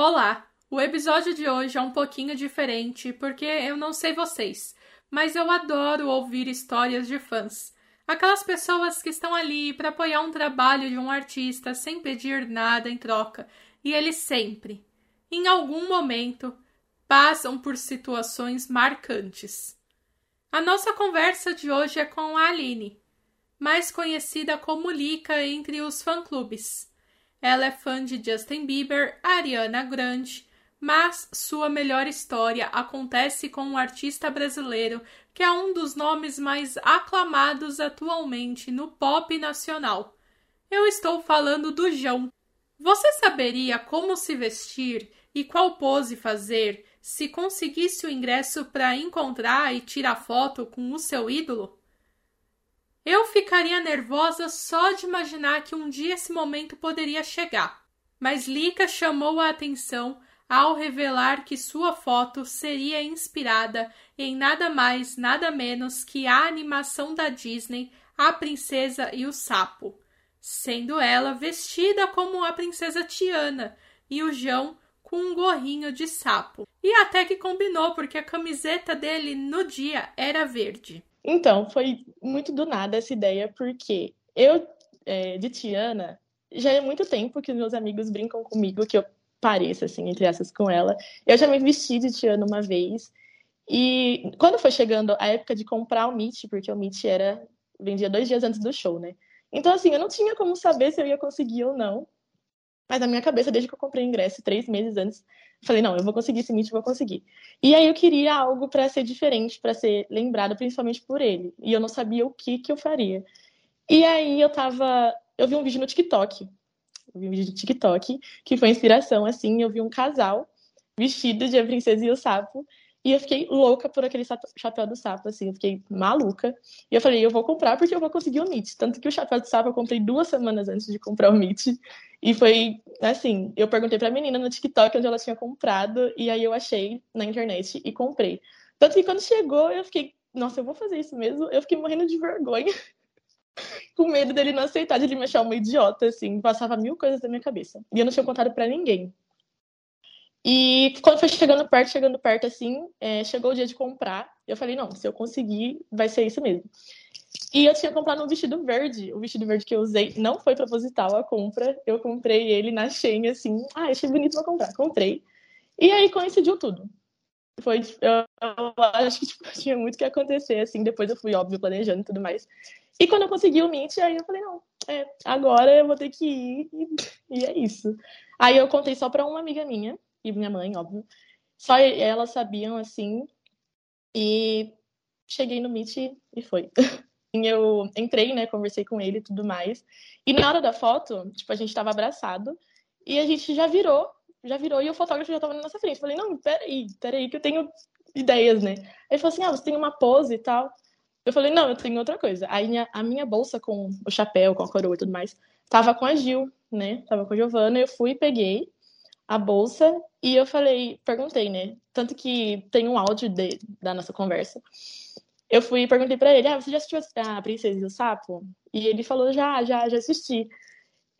Olá! O episódio de hoje é um pouquinho diferente porque eu não sei vocês, mas eu adoro ouvir histórias de fãs. Aquelas pessoas que estão ali para apoiar um trabalho de um artista sem pedir nada em troca e eles sempre, em algum momento, passam por situações marcantes. A nossa conversa de hoje é com a Aline, mais conhecida como Lika entre os fã-clubes. Ela é fã de Justin Bieber, Ariana Grande, mas sua melhor história acontece com um artista brasileiro que é um dos nomes mais aclamados atualmente no pop nacional. Eu estou falando do João. Você saberia como se vestir e qual pose fazer se conseguisse o ingresso para encontrar e tirar foto com o seu ídolo? Eu ficaria nervosa só de imaginar que um dia esse momento poderia chegar. Mas Lika chamou a atenção ao revelar que sua foto seria inspirada em nada mais, nada menos que a animação da Disney A Princesa e o Sapo, sendo ela vestida como a princesa Tiana e o João com um gorrinho de sapo. E até que combinou, porque a camiseta dele no dia era verde. Então, foi muito do nada essa ideia, porque eu, é, de Tiana, já é muito tempo que meus amigos brincam comigo que eu pareça, assim, entre essas com ela. Eu já me vesti de Tiana uma vez. E quando foi chegando a época de comprar o Meet, porque o Meet era vendia dois dias antes do show, né? Então, assim, eu não tinha como saber se eu ia conseguir ou não. Mas na minha cabeça, desde que eu comprei o ingresso, três meses antes, falei, não, eu vou conseguir esse Meet, vou conseguir. E aí eu queria algo para ser diferente, para ser lembrado principalmente por ele. E eu não sabia o que que eu faria. E aí eu tava, eu vi um vídeo no TikTok eu vi um vídeo de TikTok que foi inspiração, assim, eu vi um casal vestido de A Princesa e o Sapo, e eu fiquei louca por aquele chapéu do sapo, assim, eu fiquei maluca. E eu falei, eu vou comprar porque eu vou conseguir o Meet. Tanto que o chapéu do sapo eu comprei duas semanas antes de comprar o Meet. E foi, assim, eu perguntei pra menina no TikTok onde ela tinha comprado, e aí eu achei na internet e comprei. Tanto que quando chegou, eu fiquei, nossa, eu vou fazer isso mesmo? Eu fiquei morrendo de vergonha com medo dele não aceitar, de ele me achar uma idiota, assim, passava mil coisas na minha cabeça. E eu não tinha contado para ninguém. E quando foi chegando perto, chegando perto, assim, é, chegou o dia de comprar. Eu falei, não, se eu conseguir, vai ser isso mesmo. E eu tinha comprado um vestido verde. O vestido verde que eu usei não foi proposital a compra. Eu comprei ele na Shein, assim. Ah, achei bonito, vou comprar. Comprei. E aí coincidiu tudo. Foi, eu, eu acho que tipo, tinha muito que acontecer, assim. Depois eu fui, óbvio, planejando e tudo mais. E quando eu consegui o Meet, aí eu falei, não, é, agora eu vou ter que ir, e, e é isso. Aí eu contei só pra uma amiga minha, e minha mãe, óbvio. Só elas sabiam, assim, e cheguei no Meet e foi. eu entrei, né, conversei com ele e tudo mais. E na hora da foto, tipo, a gente tava abraçado, e a gente já virou, já virou, e o fotógrafo já tava na nossa frente. Falei, não, peraí, peraí, que eu tenho ideias, né? Aí ele falou assim, ah, você tem uma pose e tal. Eu falei, não, eu tenho outra coisa. Aí minha, a minha bolsa com o chapéu, com a coroa e tudo mais, tava com a Gil, né? Tava com a Giovana. Eu fui, peguei a bolsa e eu falei, perguntei, né? Tanto que tem um áudio de, da nossa conversa. Eu fui e perguntei para ele, ah, você já assistiu a Princesa e o Sapo? E ele falou, já, já, já assisti.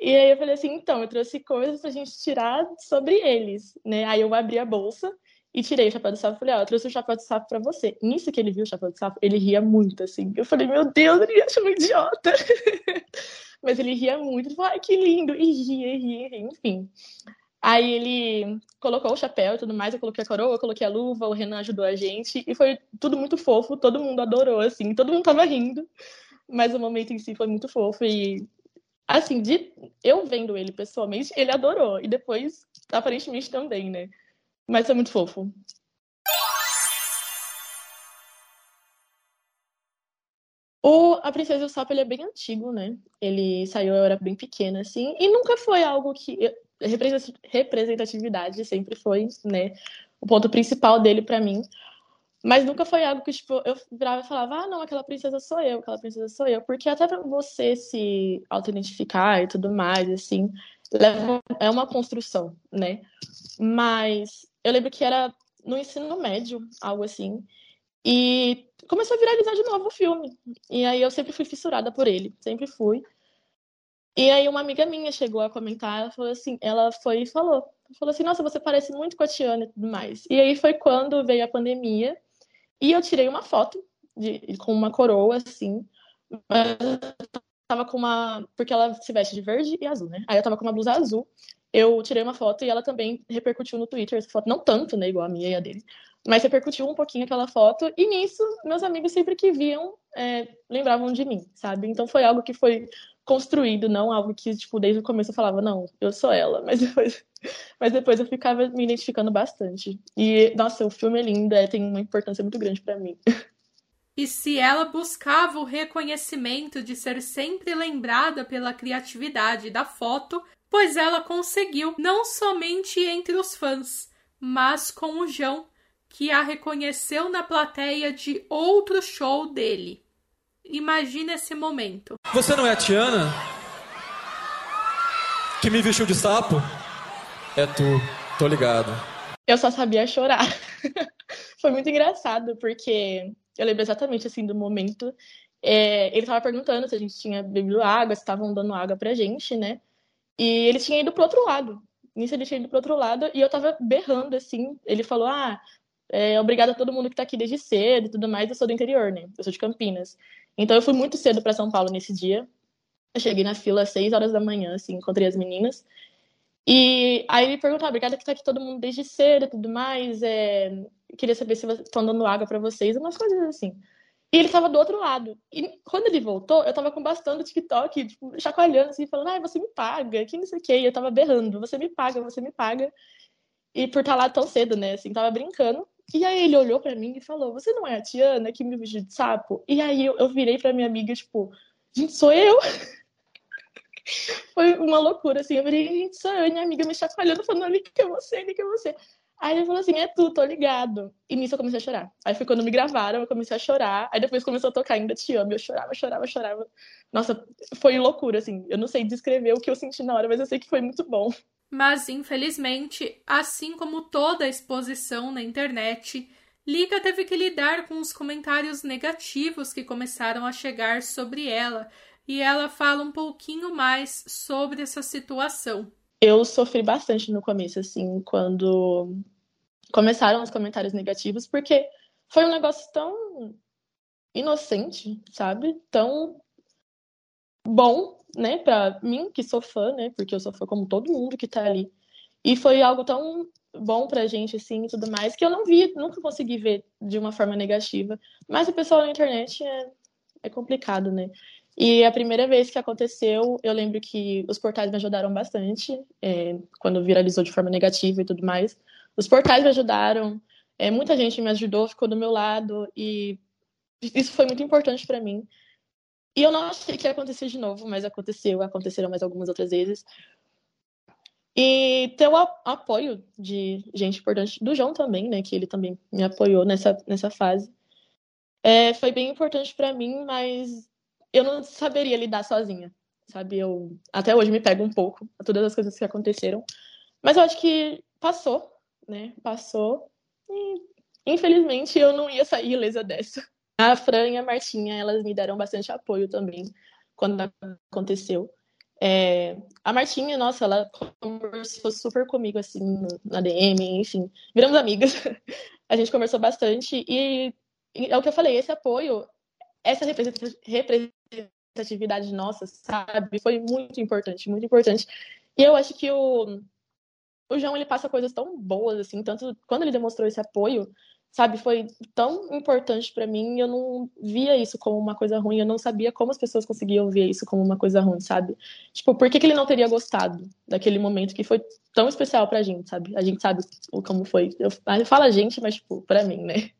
E aí eu falei assim, então, eu trouxe coisas pra gente tirar sobre eles, né? Aí eu abri a bolsa e tirei o chapéu do sapo e falei, ó, oh, eu trouxe o chapéu do sapo pra você. Nisso que ele viu o chapéu do sapo, ele ria muito, assim. Eu falei, meu Deus, ele acha uma idiota. Mas ele ria muito, ele falou, ai, que lindo. E ria, e ria, ria, enfim. Aí ele colocou o chapéu e tudo mais, eu coloquei a coroa, eu coloquei a luva, o Renan ajudou a gente, e foi tudo muito fofo, todo mundo adorou, assim, todo mundo tava rindo, mas o momento em si foi muito fofo, e assim, de eu vendo ele pessoalmente, ele adorou, e depois, aparentemente também, né? Mas é muito fofo. O A Princesa e o Sapo ele é bem antigo, né? Ele saiu, eu era bem pequena, assim, e nunca foi algo que. Representatividade sempre foi, né? O ponto principal dele para mim. Mas nunca foi algo que, tipo, eu virava e falava, ah, não, aquela princesa sou eu, aquela princesa sou eu. Porque até pra você se auto-identificar e tudo mais, assim, é uma construção, né? Mas eu lembro que era no ensino médio, algo assim. E começou a viralizar de novo o filme. E aí eu sempre fui fissurada por ele, sempre fui. E aí uma amiga minha chegou a comentar, ela falou assim, ela foi e falou, falou assim: Nossa, você parece muito com a Tiana e tudo mais. E aí foi quando veio a pandemia e eu tirei uma foto de, com uma coroa, assim. Mas tava com uma. Porque ela se veste de verde e azul, né? Aí eu tava com uma blusa azul. Eu tirei uma foto e ela também repercutiu no Twitter essa foto. Não tanto, né? Igual a minha e a dele. Mas repercutiu um pouquinho aquela foto. E nisso, meus amigos sempre que viam, é, lembravam de mim, sabe? Então foi algo que foi construído, não algo que, tipo, desde o começo eu falava, não, eu sou ela. Mas depois, mas depois eu ficava me identificando bastante. E, nossa, o filme é lindo, é, tem uma importância muito grande para mim. E se ela buscava o reconhecimento de ser sempre lembrada pela criatividade da foto, pois ela conseguiu não somente entre os fãs, mas com o João, que a reconheceu na plateia de outro show dele. Imagina esse momento. Você não é a Tiana? Que me vestiu de sapo? É tu, tô ligado. Eu só sabia chorar. Foi muito engraçado, porque eu lembro exatamente assim do momento. É, ele tava perguntando se a gente tinha bebido água, se estavam dando água pra gente, né? E ele tinha ido pro outro lado. Nisso ele tinha ido pro outro lado e eu tava berrando, assim. Ele falou: Ah, é, obrigada a todo mundo que tá aqui desde cedo e tudo mais. Eu sou do interior, né? Eu sou de Campinas. Então eu fui muito cedo para São Paulo nesse dia. Eu cheguei na fila às 6 horas da manhã, assim, encontrei as meninas. E aí ele perguntou: ah, obrigada que tá aqui todo mundo desde cedo e tudo mais. É... Queria saber se estão dando água para vocês, umas coisas assim. E ele tava do outro lado. E quando ele voltou, eu tava com bastante TikTok, tipo, chacoalhando assim, falando, ai, você me paga, que não sei o quê. E eu tava berrando, você me paga, você me paga. E por estar lá tão cedo, né, assim, tava brincando. E aí ele olhou para mim e falou, você não é a Tiana que me vestiu de sapo? E aí eu, eu virei pra minha amiga, tipo, gente, sou eu? Foi uma loucura, assim. Eu virei, gente, sou eu, e minha amiga me chacoalhando, falando, ali que é você, ali que é você. Aí ele falou assim: é tu, tô ligado. E nisso eu comecei a chorar. Aí foi quando me gravaram, eu comecei a chorar. Aí depois começou a tocar ainda Te Amo. Eu chorava, chorava, chorava. Nossa, foi loucura, assim. Eu não sei descrever o que eu senti na hora, mas eu sei que foi muito bom. Mas, infelizmente, assim como toda a exposição na internet, Lika teve que lidar com os comentários negativos que começaram a chegar sobre ela. E ela fala um pouquinho mais sobre essa situação eu sofri bastante no começo, assim, quando começaram os comentários negativos, porque foi um negócio tão inocente, sabe? Tão bom, né, pra mim, que sou fã, né, porque eu sou fã como todo mundo que tá ali. E foi algo tão bom pra gente, assim, e tudo mais, que eu não vi, nunca consegui ver de uma forma negativa. Mas o pessoal na internet é, é complicado, né? E a primeira vez que aconteceu, eu lembro que os portais me ajudaram bastante, é, quando viralizou de forma negativa e tudo mais. Os portais me ajudaram, é, muita gente me ajudou, ficou do meu lado, e isso foi muito importante para mim. E eu não achei que ia acontecer de novo, mas aconteceu, aconteceram mais algumas outras vezes. E ter o apoio de gente importante, do João também, né, que ele também me apoiou nessa, nessa fase. É, foi bem importante para mim, mas eu não saberia lidar sozinha, sabe? Eu até hoje me pego um pouco a todas as coisas que aconteceram, mas eu acho que passou, né? Passou e infelizmente eu não ia sair ilesa dessa. A Fran e a Martinha, elas me deram bastante apoio também quando aconteceu. É, a Martinha, nossa, ela conversou super comigo, assim, na DM, enfim, viramos amigas. A gente conversou bastante e, e é o que eu falei, esse apoio, essa representatividade nossa, sabe? Foi muito importante, muito importante. E eu acho que o, o João, ele passa coisas tão boas, assim, tanto quando ele demonstrou esse apoio, sabe? Foi tão importante para mim, eu não via isso como uma coisa ruim, eu não sabia como as pessoas conseguiam ver isso como uma coisa ruim, sabe? Tipo, por que, que ele não teria gostado daquele momento que foi tão especial pra gente, sabe? A gente sabe como foi. Eu, eu falo a gente, mas, tipo, pra mim, né?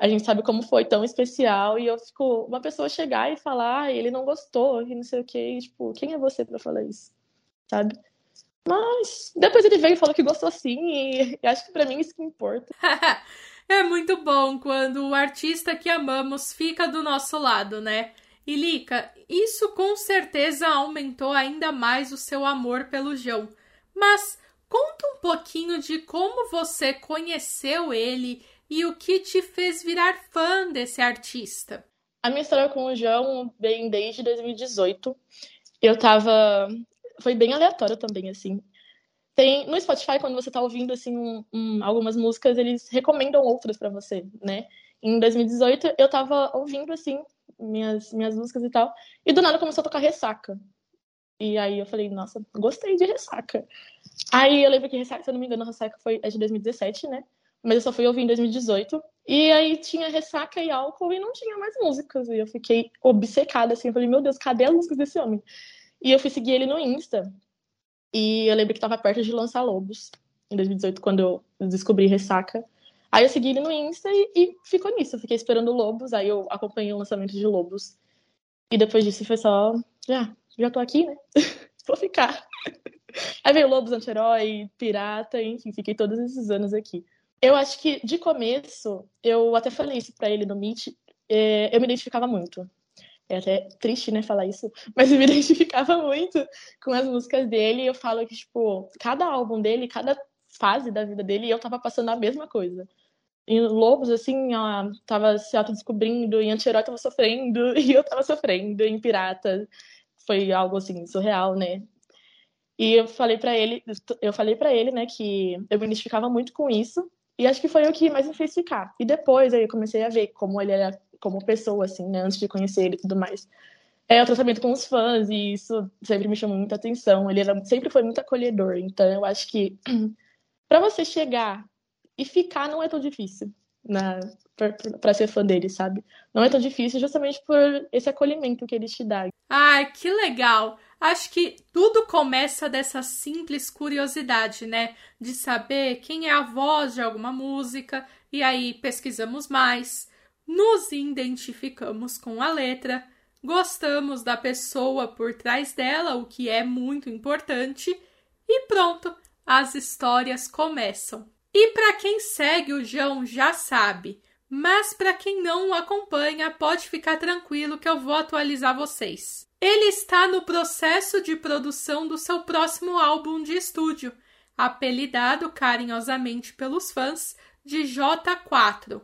a gente sabe como foi tão especial e eu fico uma pessoa chegar e falar, ah, ele não gostou, e não sei o que, e, tipo, quem é você para falar isso? Sabe? Mas depois ele veio e falou que gostou sim, e, e acho que para mim isso que importa. é muito bom quando o artista que amamos fica do nosso lado, né? E Lica, isso com certeza aumentou ainda mais o seu amor pelo João. Mas conta um pouquinho de como você conheceu ele e o que te fez virar fã desse artista? A minha história com o João vem desde 2018. Eu tava. Foi bem aleatório também, assim. Tem no Spotify, quando você tá ouvindo assim um, um, algumas músicas, eles recomendam outras para você, né? Em 2018, eu tava ouvindo assim minhas minhas músicas e tal, e do nada começou a tocar Ressaca. E aí eu falei, nossa, gostei de Ressaca. Aí eu lembro que Ressaca, se eu não me engano, Ressaca foi é de 2017, né? Mas eu só fui ouvir em 2018. E aí tinha Ressaca e Álcool e não tinha mais músicas. E eu fiquei obcecada, assim. Eu falei, meu Deus, cadê as músicas desse homem? E eu fui seguir ele no Insta. E eu lembro que tava perto de lançar Lobos, em 2018, quando eu descobri Ressaca. Aí eu segui ele no Insta e, e ficou nisso. Eu fiquei esperando Lobos, aí eu acompanhei o lançamento de Lobos. E depois disso foi só, já, já tô aqui, né? Vou ficar. Aí veio Lobos, Anti-Herói, Pirata, enfim, fiquei todos esses anos aqui. Eu acho que, de começo, eu até falei isso pra ele no Meet, é, eu me identificava muito. É até triste, né, falar isso, mas eu me identificava muito com as músicas dele. E eu falo que, tipo, cada álbum dele, cada fase da vida dele, eu tava passando a mesma coisa. Em Lobos, assim, ela tava se autodescobrindo, em Anti-Herói tava sofrendo, e eu tava sofrendo, em Pirata. Foi algo, assim, surreal, né? E eu falei para ele, eu falei para ele, né, que eu me identificava muito com isso, e acho que foi o que mais me fez ficar. E depois aí eu comecei a ver como ele era como pessoa, assim, né? Antes de conhecer ele e tudo mais. É o tratamento com os fãs, e isso sempre me chamou muita atenção. Ele era, sempre foi muito acolhedor. Então eu acho que para você chegar e ficar não é tão difícil para ser fã dele, sabe? Não é tão difícil justamente por esse acolhimento que ele te dá. Ai, que legal! Acho que tudo começa dessa simples curiosidade, né? De saber quem é a voz de alguma música, e aí pesquisamos mais, nos identificamos com a letra, gostamos da pessoa por trás dela, o que é muito importante, e pronto, as histórias começam. E para quem segue o João já sabe, mas para quem não o acompanha, pode ficar tranquilo que eu vou atualizar vocês. Ele está no processo de produção do seu próximo álbum de estúdio, apelidado carinhosamente pelos fãs de J4,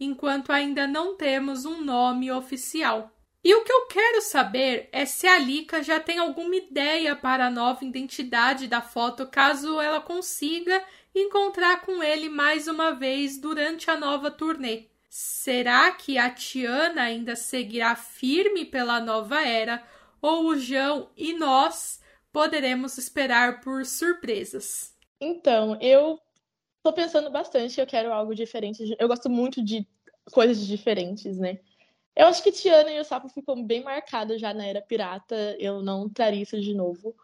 enquanto ainda não temos um nome oficial. E o que eu quero saber é se a Lika já tem alguma ideia para a nova identidade da foto, caso ela consiga encontrar com ele mais uma vez durante a nova turnê. Será que a Tiana ainda seguirá firme pela nova era ou o João e nós poderemos esperar por surpresas? Então, eu tô pensando bastante, eu quero algo diferente. Eu gosto muito de coisas diferentes, né? Eu acho que Tiana e o Sapo ficou bem marcado já na era pirata. Eu não traria isso de novo.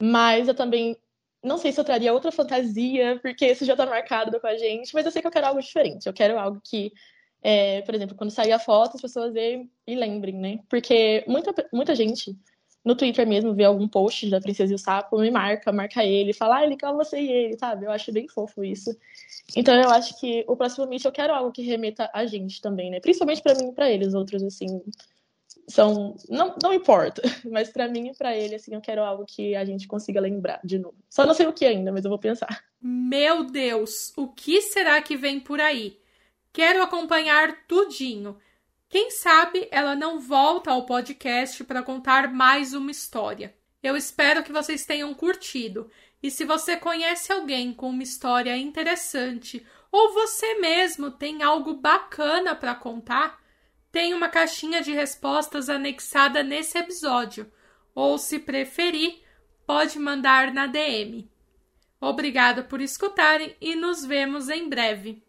Mas eu também não sei se eu traria outra fantasia, porque esse já tá marcado com a gente, mas eu sei que eu quero algo diferente. Eu quero algo que é, por exemplo, quando sair a foto, as pessoas veem e lembrem, né? Porque muita, muita gente no Twitter mesmo vê algum post da Princesa e o Sapo, me marca, marca ele, fala, ah, ele quer você e ele, sabe? Eu acho bem fofo isso. Então eu acho que o próximo Meet eu quero algo que remeta a gente também, né? Principalmente para mim e pra eles, outros, assim, são. Não, não importa, mas para mim e pra ele, assim, eu quero algo que a gente consiga lembrar de novo. Só não sei o que ainda, mas eu vou pensar. Meu Deus, o que será que vem por aí? Quero acompanhar tudinho. Quem sabe ela não volta ao podcast para contar mais uma história. Eu espero que vocês tenham curtido. E se você conhece alguém com uma história interessante ou você mesmo tem algo bacana para contar, tem uma caixinha de respostas anexada nesse episódio. Ou, se preferir, pode mandar na DM. Obrigada por escutarem e nos vemos em breve.